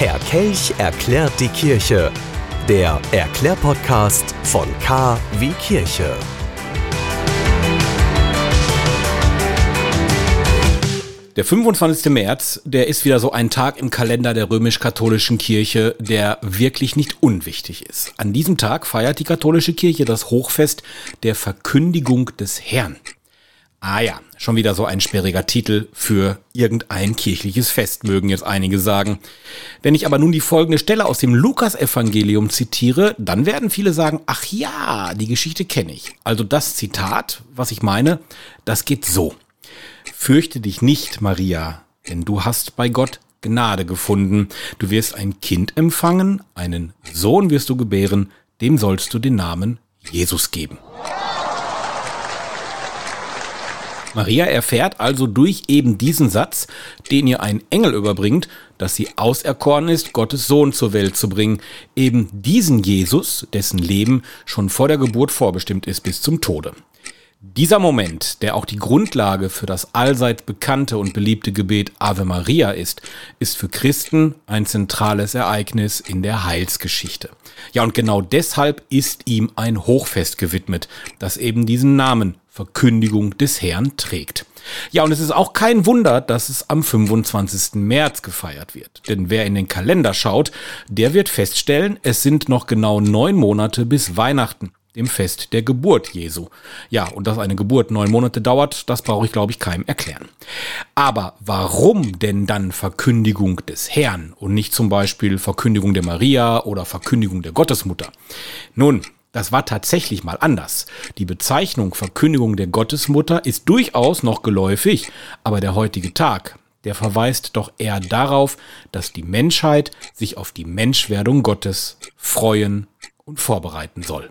Herr Kelch erklärt die Kirche. Der Erklärpodcast von K wie Kirche. Der 25. März, der ist wieder so ein Tag im Kalender der römisch-katholischen Kirche, der wirklich nicht unwichtig ist. An diesem Tag feiert die katholische Kirche das Hochfest der Verkündigung des Herrn. Ah ja, schon wieder so ein sperriger Titel für irgendein kirchliches Fest, mögen jetzt einige sagen. Wenn ich aber nun die folgende Stelle aus dem Lukasevangelium zitiere, dann werden viele sagen, ach ja, die Geschichte kenne ich. Also das Zitat, was ich meine, das geht so. Fürchte dich nicht, Maria, denn du hast bei Gott Gnade gefunden. Du wirst ein Kind empfangen, einen Sohn wirst du gebären, dem sollst du den Namen Jesus geben. Maria erfährt also durch eben diesen Satz, den ihr ein Engel überbringt, dass sie auserkoren ist, Gottes Sohn zur Welt zu bringen, eben diesen Jesus, dessen Leben schon vor der Geburt vorbestimmt ist bis zum Tode. Dieser Moment, der auch die Grundlage für das allseits bekannte und beliebte Gebet Ave Maria ist, ist für Christen ein zentrales Ereignis in der Heilsgeschichte. Ja, und genau deshalb ist ihm ein Hochfest gewidmet, das eben diesen Namen Verkündigung des Herrn trägt. Ja, und es ist auch kein Wunder, dass es am 25. März gefeiert wird. Denn wer in den Kalender schaut, der wird feststellen, es sind noch genau neun Monate bis Weihnachten dem Fest der Geburt Jesu. Ja, und dass eine Geburt neun Monate dauert, das brauche ich, glaube ich, keinem erklären. Aber warum denn dann Verkündigung des Herrn und nicht zum Beispiel Verkündigung der Maria oder Verkündigung der Gottesmutter? Nun, das war tatsächlich mal anders. Die Bezeichnung Verkündigung der Gottesmutter ist durchaus noch geläufig, aber der heutige Tag, der verweist doch eher darauf, dass die Menschheit sich auf die Menschwerdung Gottes freuen und vorbereiten soll.